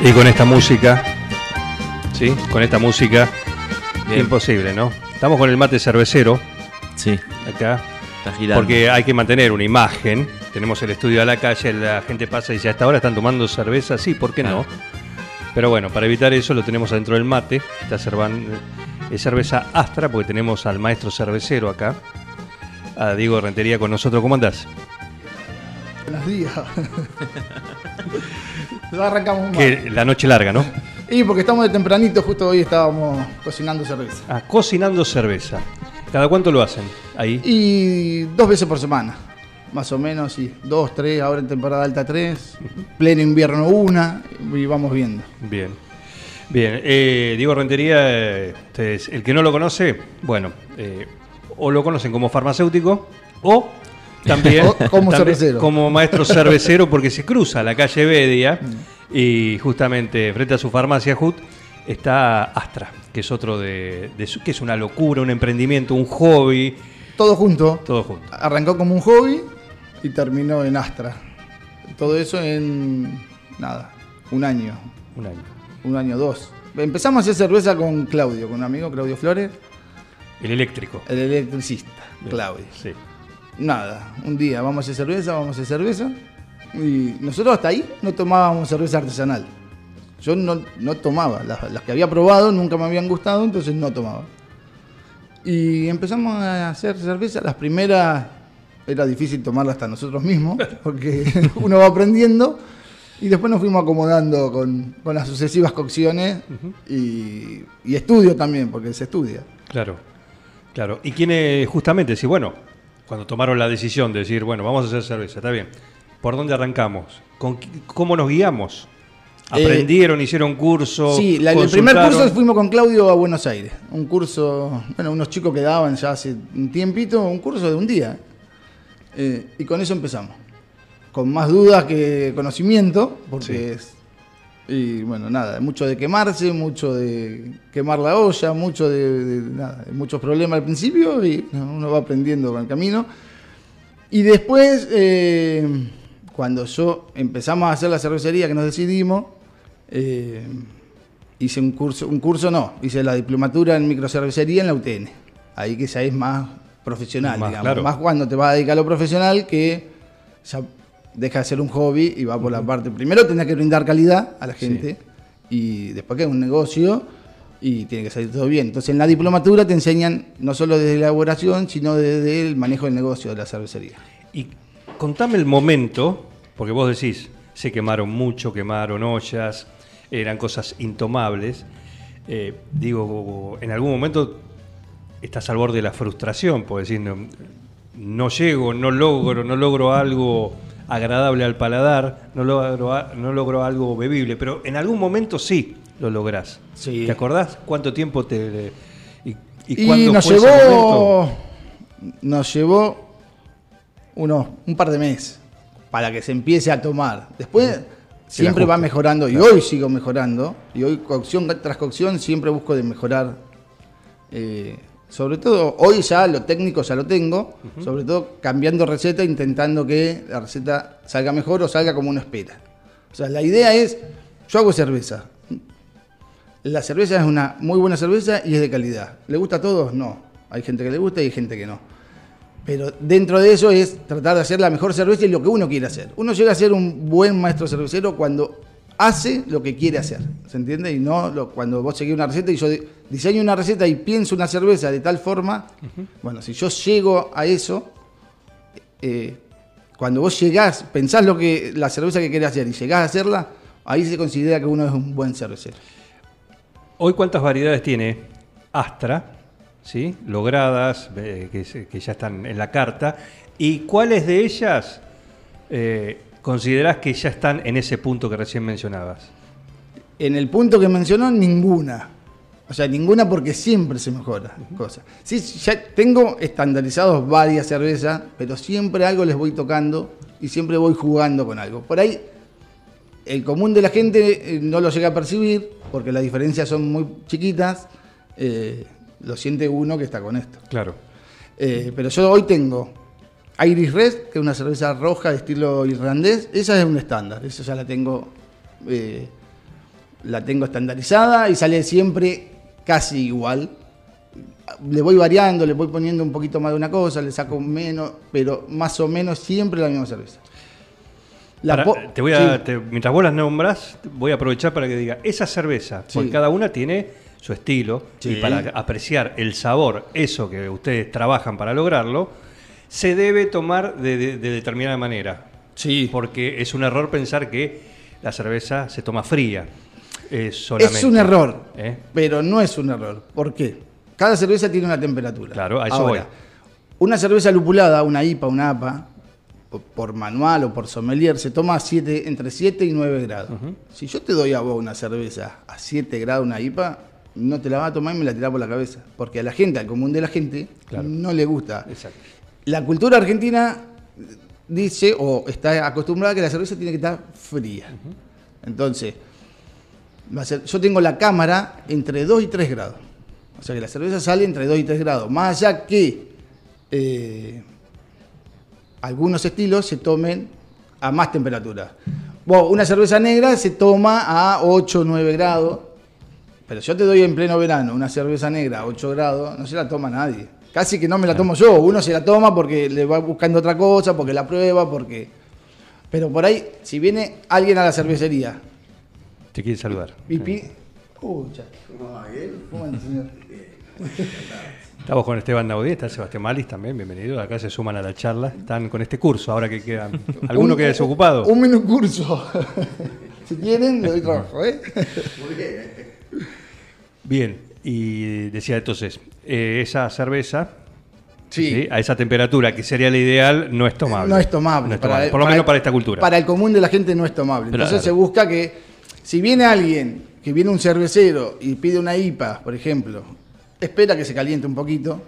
Y con esta música, ¿sí? Con esta música, imposible, ¿no? Estamos con el mate cervecero. Sí. Acá. Está girando. Porque hay que mantener una imagen. Tenemos el estudio a la calle, la gente pasa y dice, hasta ahora están tomando cerveza. Sí, ¿por qué no? Pero bueno, para evitar eso lo tenemos adentro del mate. Está cerveza Astra porque tenemos al maestro cervecero acá. A Diego Rentería con nosotros. ¿Cómo andás? Buenos días. Arrancamos. Que la noche larga, ¿no? Y porque estamos de tempranito, justo hoy estábamos cocinando cerveza. Ah, cocinando cerveza. ¿Cada cuánto lo hacen ahí? Y dos veces por semana, más o menos, sí. Dos, tres, ahora en temporada alta tres, pleno invierno una, y vamos viendo. Bien. Bien, eh, Diego Rentería, eh, ustedes, el que no lo conoce, bueno, eh, o lo conocen como farmacéutico o también como también cervecero. como maestro cervecero porque se cruza la calle Bedia y justamente frente a su farmacia HUT está Astra, que es otro de, de su- que es una locura, un emprendimiento, un hobby, Todo junto. todo junto. Arrancó como un hobby y terminó en Astra. Todo eso en, nada, un año, Un año. un año, dos. Empezamos a hacer cerveza con Claudio, con un amigo, Claudio Flores, El eléctrico. el electricista, Bien, Claudio. Sí. Nada, un día vamos a hacer cerveza, vamos a hacer cerveza. Y nosotros hasta ahí no tomábamos cerveza artesanal. Yo no, no tomaba, las, las que había probado nunca me habían gustado, entonces no tomaba. Y empezamos a hacer cerveza. Las primeras era difícil tomarla hasta nosotros mismos, porque uno va aprendiendo. Y después nos fuimos acomodando con, con las sucesivas cocciones y, y estudio también, porque se estudia. Claro, claro. Y quienes justamente, si bueno, cuando tomaron la decisión de decir, bueno, vamos a hacer cerveza, está bien. ¿Por dónde arrancamos? ¿Con qui- ¿Cómo nos guiamos? Eh, ¿Aprendieron, hicieron curso? Sí, la- el primer curso fuimos con Claudio a Buenos Aires. Un curso, bueno, unos chicos que daban ya hace un tiempito, un curso de un día. Eh, y con eso empezamos. Con más dudas que conocimiento, porque es. Y bueno, nada, mucho de quemarse, mucho de quemar la olla, mucho de, de- nada, muchos problemas al principio y uno va aprendiendo con el camino. Y después, eh, cuando yo empezamos a hacer la cervecería que nos decidimos, eh, hice un curso, un curso no, hice la diplomatura en microcervecería en la UTN. Ahí que ya es más profesional, Más, digamos. claro. Más cuando te vas a dedicar a lo profesional que ya deja de ser un hobby y va por la parte. Primero tenés que brindar calidad a la gente y después que es un negocio y tiene que salir todo bien. Entonces en la diplomatura te enseñan no solo desde la elaboración, sino desde el manejo del negocio de la cervecería. Y contame el momento, porque vos decís, se quemaron mucho, quemaron ollas, eran cosas intomables. Eh, digo, en algún momento estás al borde de la frustración, por decir, no, no llego, no logro, no logro algo agradable al paladar, no logro, a- no logro algo bebible, pero en algún momento sí lo lográs. Sí. ¿Te acordás cuánto tiempo te... y, y nos fue llevó, nos llevó unos, un par de meses para que se empiece a tomar. Después siempre va mejorando y hoy sigo mejorando. Y hoy cocción tras cocción siempre busco de mejorar. eh, sobre todo, hoy ya lo técnico ya lo tengo, sobre todo cambiando receta, intentando que la receta salga mejor o salga como uno espera. O sea, la idea es, yo hago cerveza, la cerveza es una muy buena cerveza y es de calidad. ¿Le gusta a todos? No. Hay gente que le gusta y hay gente que no. Pero dentro de eso es tratar de hacer la mejor cerveza y lo que uno quiere hacer. Uno llega a ser un buen maestro cervecero cuando hace lo que quiere hacer. ¿Se entiende? Y no lo- cuando vos seguís una receta y yo di- diseño una receta y pienso una cerveza de tal forma. Bueno, si yo llego a eso, eh, cuando vos llegás, pensás lo que la cerveza que querés hacer y llegás a hacerla, ahí se considera que uno es un buen cervecero. Hoy cuántas variedades tiene Astra, ¿sí? logradas, eh, que ya están en la carta, y cuáles de ellas eh, considerás que ya están en ese punto que recién mencionabas? En el punto que mencionó, ninguna. O sea, ninguna porque siempre se mejora cosa. Sí, ya tengo estandarizados varias cervezas, pero siempre algo les voy tocando y siempre voy jugando con algo. Por ahí, el común de la gente eh, no lo llega a percibir porque las diferencias son muy chiquitas. eh, lo siente uno que está con esto. Claro. Eh, pero yo hoy tengo Iris Red, que es una cerveza roja de estilo irlandés. Esa es un estándar, esa ya la tengo, eh, la tengo estandarizada y sale siempre casi igual. Le voy variando, le voy poniendo un poquito más de una cosa, le saco menos, pero más o menos siempre la misma cerveza. La Para- po- te voy a, sí. te- mientras vos las nombras, voy a aprovechar para que diga, esa cerveza, Sí. porque cada una tiene su estilo, Sí. y para apreciar el sabor, eso que ustedes trabajan para lograrlo, se debe tomar de, de- de determinada manera. Sí. Porque es un error pensar que la cerveza se toma fría. eh, solamente. Es un error, ¿Eh? pero no es un error. ¿Por qué? Cada cerveza tiene una temperatura. Claro, a eso Ahora, voy. Una cerveza lupulada, una IPA, una APA, por manual o por sommelier, se toma a siete- entre 7 y 9 grados. Si yo te doy a vos una cerveza a 7 grados, una IPA, no te la vas a tomar y me la tirás por la cabeza. Porque a la gente, al común de la gente, Claro. no le gusta. Exacto. La cultura argentina dice o está acostumbrada que la cerveza tiene que estar fría. Entonces, yo tengo la cámara entre 2 y 3 grados. O sea que la cerveza sale entre 2 y 3 grados. Más allá que eh, algunos estilos se tomen a más temperatura. Bueno, una cerveza negra se toma a 8 o 9 grados. Pero yo te doy en pleno verano una cerveza negra a 8 grados, no se la toma nadie. Casi que no me la tomo yo. Uno se la toma porque le va buscando otra cosa, porque la prueba, porque... Pero por ahí, si viene alguien a la cervecería, Te quiere saludar. pipí... Escucha. Fumando, señor. Estamos con Esteban Naudí, está Sebastián Malis también, bienvenido. Acá se suman a la charla. Están con este curso, ahora que quedan. ¿Alguno Un- queda desocupado? Un menú curso. si quieren, le doy trabajo, ¿eh? Bien, y decía entonces, eh, esa cerveza, Sí. ¿sí? a esa temperatura, que sería la ideal, no es tomable. No es tomable. No es Para- tomable, por lo menos para esta cultura. Para el común de la gente no es tomable. Claro. Entonces se busca que, si viene alguien, que viene un cervecero y pide una IPA, por ejemplo, espera que se caliente un poquito,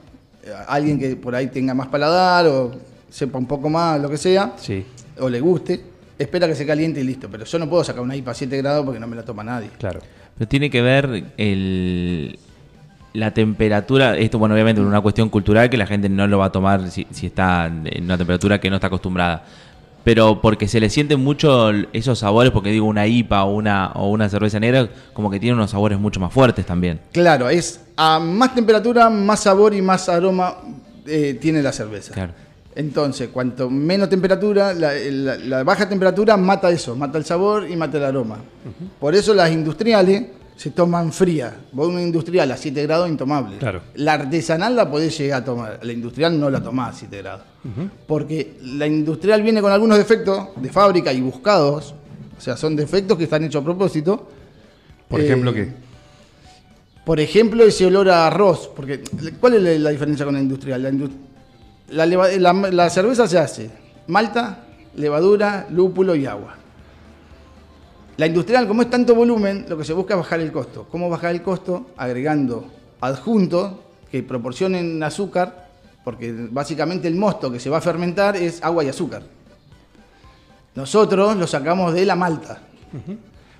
eh, alguien que por ahí tenga más paladar o sepa un poco más, lo que sea, Sí, o le guste, espera que se caliente y listo. Pero yo no puedo sacar una IPA a 7 grados porque no me la toma nadie. claro. Pero tiene que ver el, la temperatura, esto bueno, obviamente es una cuestión cultural que la gente no lo va a tomar si, si está en una temperatura que no está acostumbrada. Pero porque se le sienten mucho esos sabores, porque digo una IPA o una, o una cerveza negra, como que tiene unos sabores mucho más fuertes también. Claro, es a más temperatura, más sabor y más aroma eh, tiene la cerveza. Claro. Entonces, cuanto menos temperatura, la, la- la baja temperatura mata eso, mata el sabor y mata el aroma. Por eso las industriales se toman frías. Vos una industrial a 7 grados intomable. Claro. La artesanal la podés llegar a tomar, la industrial no la tomás a 7 grados. Porque la industrial viene con algunos defectos de fábrica y buscados, o sea, son defectos que están hechos a propósito. Por Eh, ejemplo, ¿qué? Por ejemplo, ese olor a arroz. Porque, ¿Cuál es la, la diferencia con la industrial? La, la leva- la- la cerveza se hace malta, levadura, lúpulo y agua. La industrial, como es tanto volumen, lo que se busca es bajar el costo. ¿Cómo bajar el costo? Agregando adjuntos que proporcionen azúcar, porque básicamente el mosto que se va a fermentar es agua y azúcar. Nosotros lo sacamos de la malta.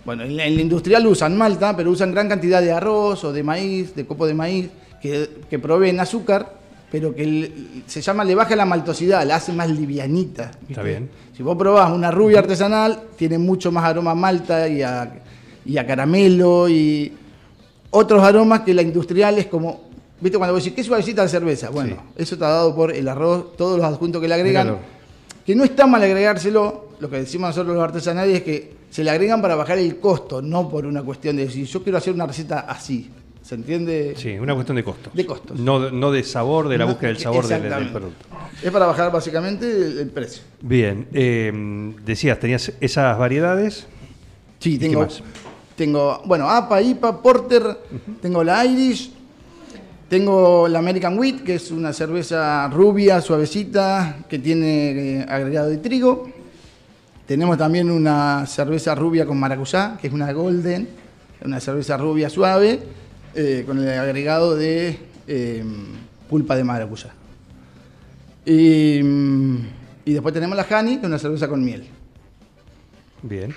Bueno, en la, en la industrial usan malta, pero usan gran cantidad de arroz o de maíz, de copo de maíz, que, que proveen azúcar, pero que el- se llama, le baja la maltosidad, la hace más livianita. ¿viste? Está bien. Si vos probás una rubia artesanal, tiene mucho más aroma a malta y a, y a caramelo y otros aromas que la industrial es como, ¿viste? Cuando vos decís, ¿qué suavecita la cerveza? Bueno, eso está dado por el arroz, todos los adjuntos que le agregan. Míralo. Que no está mal agregárselo, lo que decimos nosotros los artesanales es que se le agregan para bajar el costo, no por una cuestión de decir, yo quiero hacer una receta así. ¿Se entiende? Sí, una cuestión de costos. De costos. No, no de sabor, de la No, búsqueda del sabor del, del producto. Es para bajar básicamente el, el precio. Bien, eh, decías, tenías esas variedades. Sí, tengo, tengo, bueno, APA, IPA, Porter, tengo la Irish, tengo la American Wheat, que es una cerveza rubia, suavecita, que tiene eh, agregado de trigo. Tenemos también una cerveza rubia con maracuyá, que es una golden, una cerveza rubia suave, eh, con el agregado de eh, pulpa de maracuyá. Y, mm, y después tenemos la honey, que es una cerveza con miel. Bien.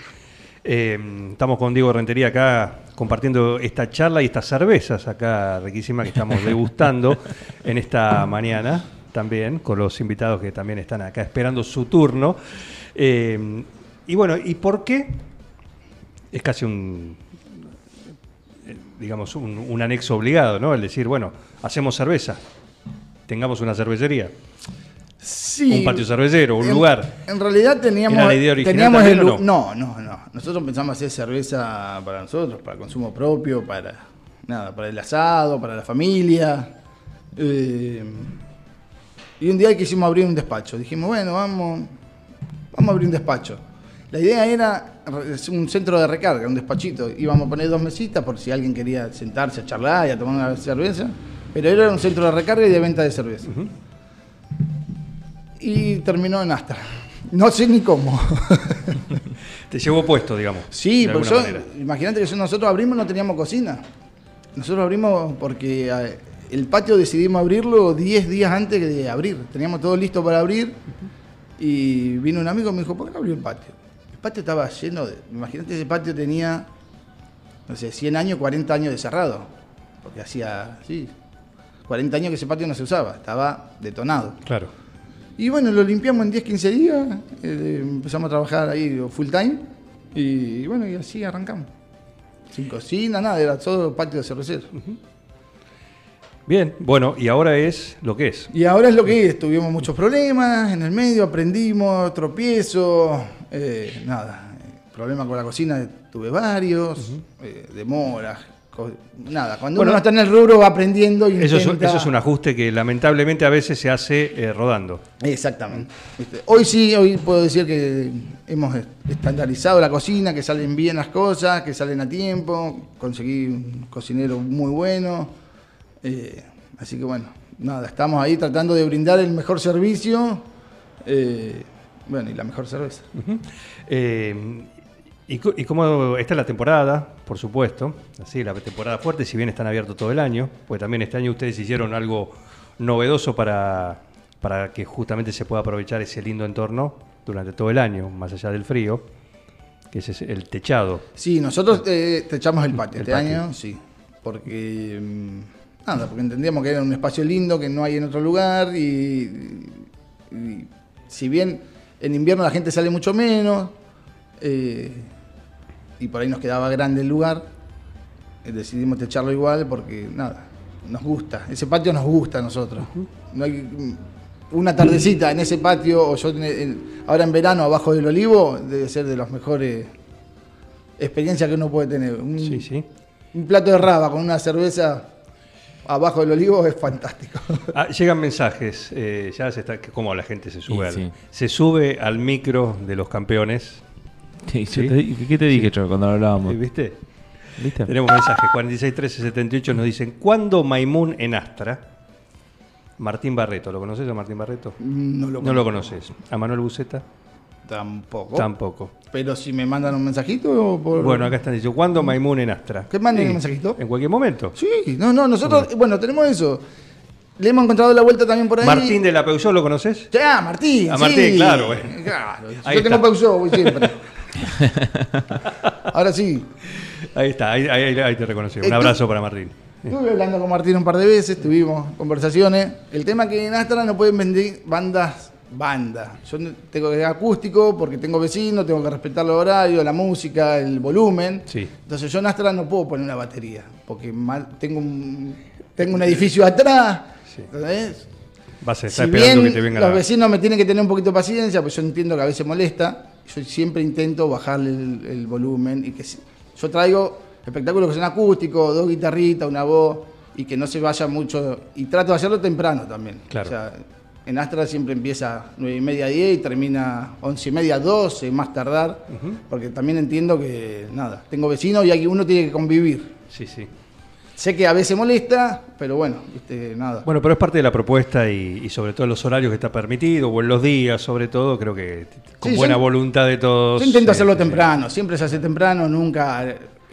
Eh, estamos con Diego Rentería acá compartiendo esta charla y estas cervezas acá riquísimas que estamos degustando en esta mañana también, con los invitados que también están acá esperando su turno. Eh, y bueno, ¿y por qué? Es casi un, digamos, un, un anexo obligado, ¿no? El decir, bueno, hacemos cerveza, tengamos una cervecería. Sí. Un patio cervecero, un En- lugar. En realidad teníamos. ¿Era la idea original teníamos el no? no, no, no. Nosotros pensamos hacer cerveza para nosotros, para consumo propio, para nada, para el asado, para la familia. Eh, y un día quisimos abrir un despacho. Dijimos, bueno, vamos, vamos a abrir un despacho. La idea era un centro de recarga, un despachito. Íbamos a poner dos mesitas por si alguien quería sentarse a charlar y a tomar una cerveza. Pero era un centro de recarga y de venta de cerveza. Y terminó en Astra. No sé ni cómo. Te llevó puesto, digamos. Sí, porque yo, imagínate que nosotros abrimos no teníamos cocina. Nosotros abrimos porque eh, el patio decidimos abrirlo 10 días antes de abrir. Teníamos todo listo para abrir y vino un amigo y me dijo, ¿por qué no abrió el patio? El patio estaba lleno de... Imagínate ese patio tenía, no sé, 100 años, 40 años de cerrado. Porque hacía, sí, 40 años que ese patio no se usaba, estaba detonado. Claro. Y bueno, lo limpiamos en 10, 15 días, eh, empezamos a trabajar ahí full time y bueno, y así arrancamos. Sin cocina, nada, era todo patio de cervecero. Bien, bueno, y ahora es lo que es. Y ahora es lo que es, tuvimos muchos problemas en el medio, aprendimos, tropiezos, eh, nada, eh, problemas con la cocina tuve varios, eh, demoras, co- nada, cuando Bueno, uno está en el rubro va aprendiendo y Eso es, intenta- eso es un ajuste que lamentablemente a veces se hace eh, rodando. Exactamente. ¿Viste? Hoy sí, hoy puedo decir que hemos estandarizado la cocina, que salen bien las cosas, que salen a tiempo, conseguí un cocinero muy bueno. eh, así que bueno, nada, estamos ahí tratando de brindar el mejor servicio eh, bueno, y la mejor cerveza. Eh, y, y cómo está la temporada, por supuesto, así la temporada fuerte, si bien están abiertos todo el año, pues también este año ustedes hicieron algo novedoso para, para que justamente se pueda aprovechar ese lindo entorno durante todo el año, más allá del frío, que es el techado. Sí, nosotros eh, te echamos el patio El este patio. año, sí. Porque. mm, Nada, porque entendíamos que era un espacio lindo que no hay en otro lugar y, y si bien en invierno la gente sale mucho menos eh, y por ahí nos quedaba grande el lugar, eh, decidimos techarlo igual porque nada, nos gusta, ese patio nos gusta a nosotros. No hay mm, una tardecita en ese patio o yo en- ahora en verano abajo del olivo debe ser de las mejores experiencias que uno puede tener. Un, Sí, sí. un plato de raba con una cerveza abajo del olivo es fantástico. Ah, llegan mensajes, eh, ya se está, que cómo la gente se sube, al, sí. se sube al micro de los campeones, Sí, te ¿Qué te dije yo cuando hablábamos? ¿eh, ¿viste? ¿Viste? Tenemos mensajes, 46 13 78 nos dicen, ¿cuándo Maimun en Astra? Martín Barreto, ¿lo conoces a Martín Barreto? No lo, No lo conozco. conoces. ¿A Manuel Buceta? Tampoco. Tampoco. Pero si me mandan un mensajito por... Bueno, acá están diciendo, ¿cuándo Maimun en Astra? ¿Que manden Sí, un mensajito? En cualquier momento. Sí, no, no, nosotros, bueno, tenemos eso. Le hemos encontrado la vuelta también por ahí. Martín de la Peugeot, ¿lo conoces? Ya, Martín. A sí. Martín, claro, güey. Claro. Ahí yo tengo está. Peugeot, voy siempre. Ahora sí. Ahí está, ahí, ahí- ahí te reconocí. Un abrazo para Martín. Estuve hablando con Martín un par de veces, tuvimos conversaciones. El tema es que en Astra no pueden vender bandas, bandas. Yo tengo que ir acústico porque tengo vecinos, tengo que respetar los horarios, la música, el volumen. Sí. Entonces yo en Astra no puedo poner una batería porque mal- tengo un, tengo un edificio atrás. Sí. ¿entendés? Vas a estar Si esperando bien que te venga los la... vecinos me tienen que tener un poquito de paciencia, pues yo entiendo que a veces molesta, yo siempre intento bajarle el, el volumen y que yo traigo espectáculos que son acústicos, dos guitarritas, una voz y que no se vaya mucho y trato de hacerlo temprano también. Claro. O sea, en Astra siempre empieza nueve y media, 10 y termina once y media, 12, más tardar, porque también entiendo que nada, tengo vecinos y aquí uno tiene que convivir. Sí, sí. Sé que a veces molesta, pero bueno, viste, nada. Bueno, pero es parte de la propuesta y, y sobre todo en los horarios que está permitido, o en los días, sobre todo, creo que con Sí, buena yo- voluntad de todos. Yo intento eh, hacerlo sí. temprano, siempre se hace temprano, nunca.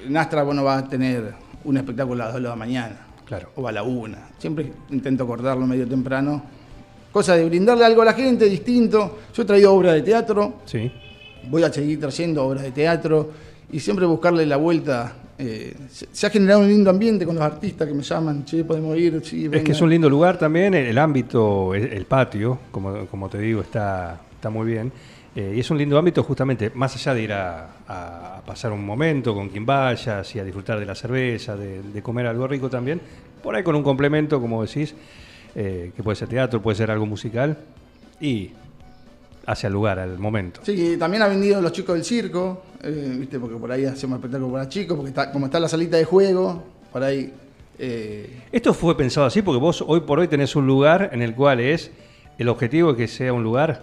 En Astra vos no vas a tener un espectáculo a las 2 de la mañana. Claro. O a la 1. Siempre intento cortarlo medio temprano. Cosa de brindarle algo a la gente distinto. Yo he traído obras de teatro, Sí. voy a seguir trayendo obras de teatro y siempre buscarle la vuelta. eh, se, se ha generado un lindo ambiente con los artistas que me llaman, che, podemos ir, sí, Es que es un lindo lugar también, el, el ámbito, el, el patio, como, como te digo, está, está muy bien. Eh, y es un lindo ámbito justamente, más allá de ir a, a- a pasar un momento con quien vayas y a disfrutar de la cerveza, de, de comer algo rico también, por ahí con un complemento, como decís, eh, que puede ser teatro, puede ser algo musical, y hacia el lugar, al momento. Sí, también han venido los chicos del circo, eh, ¿viste? porque por ahí hacemos espectáculo para chicos, porque está, como está la salita de juego, por ahí... eh, Esto fue pensado así porque vos hoy por hoy tenés un lugar en el cual es, el objetivo es que sea un lugar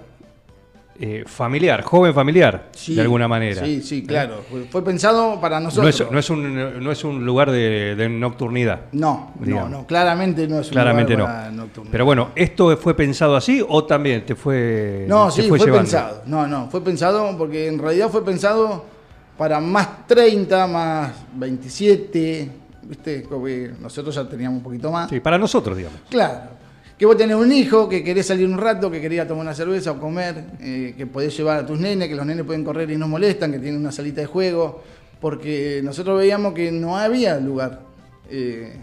eh, familiar, joven familiar, sí, de alguna manera. Sí, sí, claro. Fue, pensado para No nosotros. es, no es un, no es un lugar de, de nocturnidad. No, no, digamos. no, claramente no es un Claramente lugar no. para nocturno. Pero bueno, ¿esto fue pensado así o también te fue No, te sí, fue, pensado. No, no, fue pensado porque en realidad fue pensado para más 30, más 27, ¿viste? Nosotros ya teníamos un poquito más. Sí, para nosotros, digamos. Claro. Que vos tenés un hijo, que querés salir un rato, que quería tomar una cerveza o comer, eh, que podés llevar a tus nenes, que los nenes pueden correr y no molestan, que tienen una salita de juego, porque nosotros veíamos que no había lugar. eh,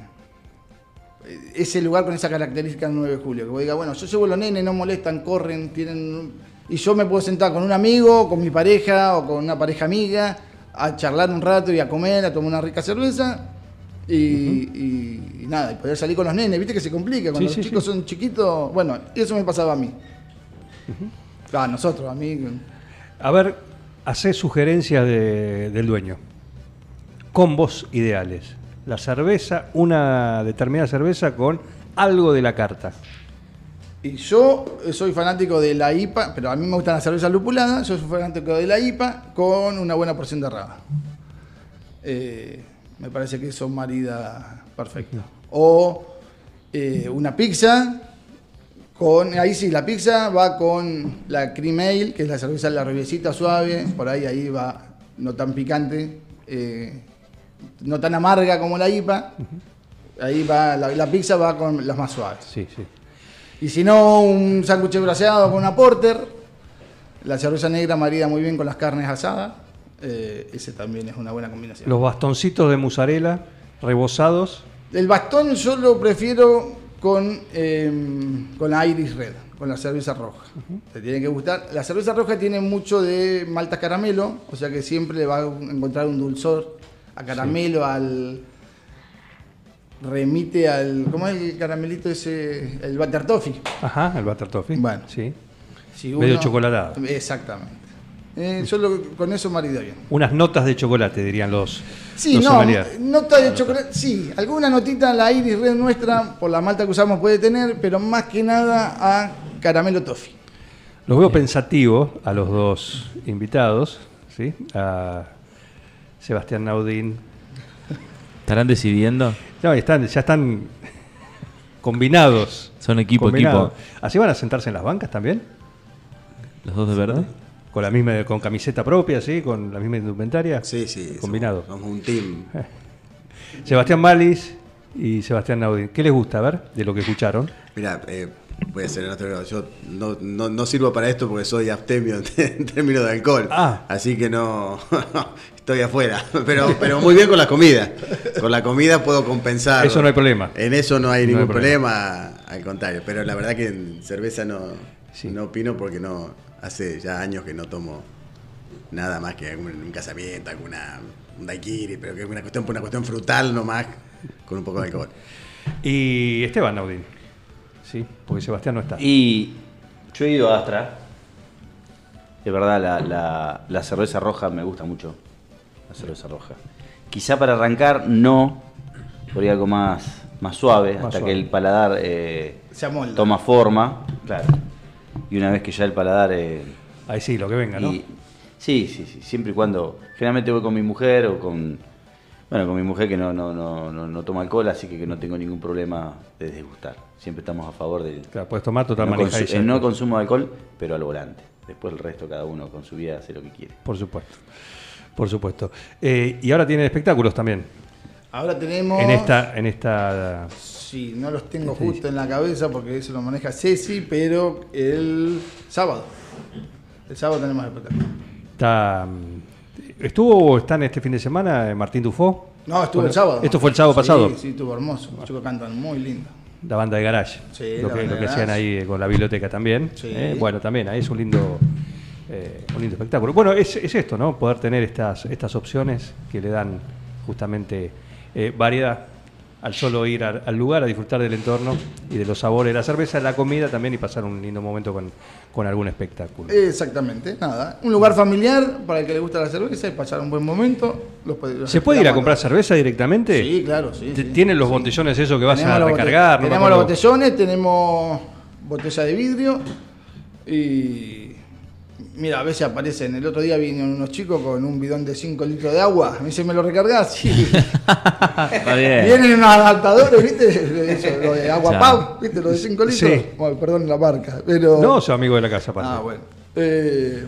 ese lugar con esa característica del 9 de julio. Que vos digas, bueno, yo llevo a los nenes, no molestan, corren, tienen. Y yo me puedo sentar con un amigo, con mi pareja o con una pareja amiga, a charlar un rato y a comer, a tomar una rica cerveza. Y, y- y nada, y poder salir con los nenes, viste que se complica. Cuando Sí, los sí, chicos sí. son chiquitos, bueno, eso me pasaba a mí. A nosotros, a mí. A ver, hacé sugerencias de- del dueño. Combos ideales. La cerveza, una determinada cerveza con algo de la carta. Y yo soy fanático de la IPA, pero a mí me gustan las cervezas lupuladas. Yo soy fanático de la IPA con una buena porción de raba. Eh, me parece que eso marida perfecto. O eh, una pizza con. Ahí sí, la pizza va con la cream ale, que es la cerveza la rubiecita suave. Por ahí, ahí va no tan picante, eh, no tan amarga como la IPA. Ahí va, la, la pizza va con las más suaves. Sí, sí. Y si no, un sándwich braseado con una porter. La cerveza negra marida muy bien con las carnes asadas. Eh, ese también es una buena combinación. Los bastoncitos de mozzarella rebozados. El bastón yo lo prefiero con, eh, con la Iris Red, con la cerveza roja. Te tiene que gustar. La cerveza roja tiene mucho de malta caramelo, o sea que siempre le va a encontrar un dulzor a caramelo, al. remite al. ¿Cómo es el caramelito ese? El butter toffee. Ajá, el butter toffee. Bueno. Sí. Si Medio chocolatado. Exactamente. Eh, yo lo- con eso marido bien. Unas notas de chocolate, dirían los, Sí, los no, sommeliers. nota de chocolate, sí, alguna notita la iris red nuestra, por la malta que usamos puede tener, pero más que nada a caramelo toffee. Los veo pensativos a los dos invitados, ¿sí? A Sebastián Naudín. ¿Estarán decidiendo? No, están, ya están combinados. Son equipo, Combinados. equipo. ¿Así van a sentarse en las bancas también? ¿Los dos de verde? Con la misma, con camiseta propia, ¿sí? Con la misma indumentaria. Sí, sí. Combinado. Somos, somos un team. Sebastián Malis y Sebastián Naudín. ¿Qué les gusta, a ver, de lo que escucharon? Mira, eh, puede ser en otro grado. Yo no, no, no sirvo para esto porque soy abstemio en, términos de alcohol. Ah. Así que no. Estoy afuera. Pero, pero muy bien con la comida. Con la comida puedo compensar. Eso no hay problema. En eso no hay No ningún hay problema. problema. Al contrario. Pero la verdad que en cerveza no, Sí. no opino porque no hace ya años que no tomo nada más que algún- un casamiento, alguna un daiquiri, pero que es una cuestión, una cuestión frutal nomás, con un poco de alcohol. Y Esteban Naudín. Sí, porque Sebastián no está. Y yo he ido a Astra. De verdad, la, la- la cerveza roja me gusta mucho. La cerveza roja. Quizá para arrancar, no. Por ahí algo más, más suave, Más hasta suave. que el paladar eh, Se toma forma. Claro. Y una vez que ya el paladar. eh, Ahí sí, lo que venga, ¿no? sí, sí, sí. Siempre y cuando. Generalmente voy con mi mujer o con. Bueno, con mi mujer que no, no, no, no, no toma alcohol, así que, que no tengo ningún problema de desgustar. Siempre estamos a favor del Claro, puedes tomar total no, el no consumo de alcohol, pero al volante. Después el resto, cada uno con su vida hace lo que quiere. Por supuesto. Por supuesto. Eh, y ahora tienen espectáculos también. Ahora tenemos. En esta, en esta. Sí, no los tengo justo en la cabeza porque eso lo maneja Ceci, pero el sábado. El sábado tenemos espectáculo. Está, ¿Estuvo o están este fin de semana eh, Martín Dufó? No, estuvo Bueno, el sábado. Esto fue el sábado Sí, pasado. Sí, estuvo hermoso. Los chicos cantan muy lindo. La banda de garage. Sí, lo que, lo que hacían ahí con la biblioteca también. Sí. Eh, Bueno, también, ahí es un lindo, eh, un lindo espectáculo. Bueno, es, es esto, ¿no? Poder tener estas, estas opciones que le dan justamente eh, variedad al solo ir al, al lugar a disfrutar del entorno y de los sabores de la cerveza, de la comida también y pasar un lindo momento con, con algún espectáculo. Exactamente, nada. Un lugar familiar para el que le gusta la cerveza y pasar un buen momento. Los puede- los ¿Se puede ir a comprar cerveza directamente? Sí, claro, sí. ¿Tienen los Sí. botellones esos que vas Tenemos a recargar? No tenemos los botellones, tenemos botella de vidrio y mira, a veces aparecen. El otro día vinieron unos chicos con un bidón de 5 litros de agua. Me dice, ¿me lo recargás? Sí. Está bien. Vienen unos adaptadores, ¿viste? Eso, lo de agua Ya. pau, ¿viste? Lo de 5 litros. Sí. Bueno, perdón la marca, pero... No, soy amigo de la casa, aparte. Ah, bueno. Eh,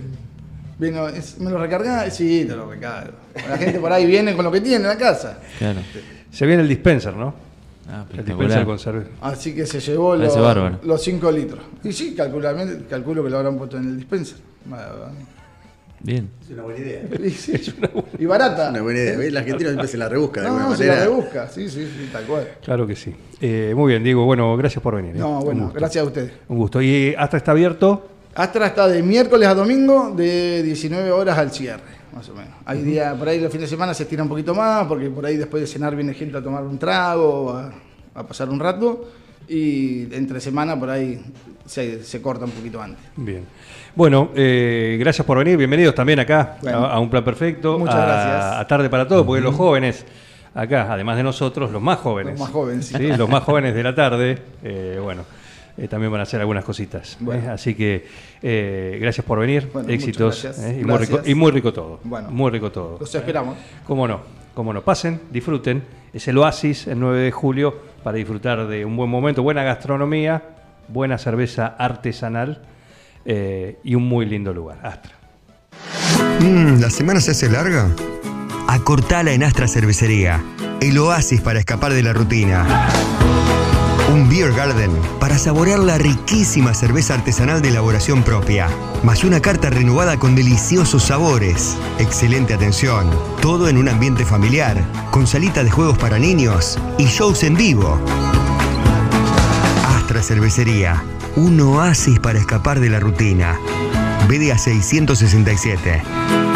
vino, es- ¿Me lo recargás? Sí, te lo recargo. La gente por ahí viene con lo que tiene en la casa. Claro. Se viene el dispenser, ¿no? Ah, El dispenser. Así que se llevó los, bárbaro. los 5 litros. Y sí, calculamente- calculo que lo habrán puesto en el dispenser. Bien. Es una buena idea. Y, sí, y barata. Una buena idea. ¿Ves? La Argentina siempre se la rebusca de No, alguna se manera. la rebusca. Sí, sí, sí, tal cual. Claro que sí. Eh, muy bien, Diego. Bueno, gracias por venir. ¿eh? No, bueno, gracias a ustedes. Un gusto. ¿Y hasta está abierto? Astra está de miércoles a domingo de 19 horas al cierre, más o menos. Hay día, por ahí los fines de semana se estira un poquito más, porque por ahí después de cenar viene gente a tomar un trago, a, a pasar un rato, y entre semana por ahí se, se corta un poquito antes. Bien. Bueno, eh, gracias por venir. Bienvenidos también acá Bueno. a, a Un Plan Perfecto. Muchas a, gracias. A Tarde para Todo, porque los jóvenes, acá, además de nosotros, los más jóvenes. Los más jóvenes, sí. Los más jóvenes de la tarde, eh, bueno, eh, también van a hacer algunas cositas. Bueno. Así que gracias por venir. Bueno, Éxitos. muchas gracias. Y, muy rico, Gracias. y muy rico todo. Bueno. muy rico todo. Los esperamos. Cómo no, cómo no. Pasen, disfruten. Es el Oasis el 9 de julio para disfrutar de un buen momento, buena gastronomía, buena cerveza artesanal eh, y un muy lindo lugar. Astra. Mm, ¿La semana se hace larga? Acortala en Astra Cervecería, el oasis para escapar de la rutina. Beer garden para saborear la riquísima cerveza artesanal de elaboración propia, más una carta renovada con deliciosos sabores, excelente atención, todo en un ambiente familiar, con salita de juegos para niños y shows en vivo. Astra Cervecería, un oasis para escapar de la rutina. BDA 667.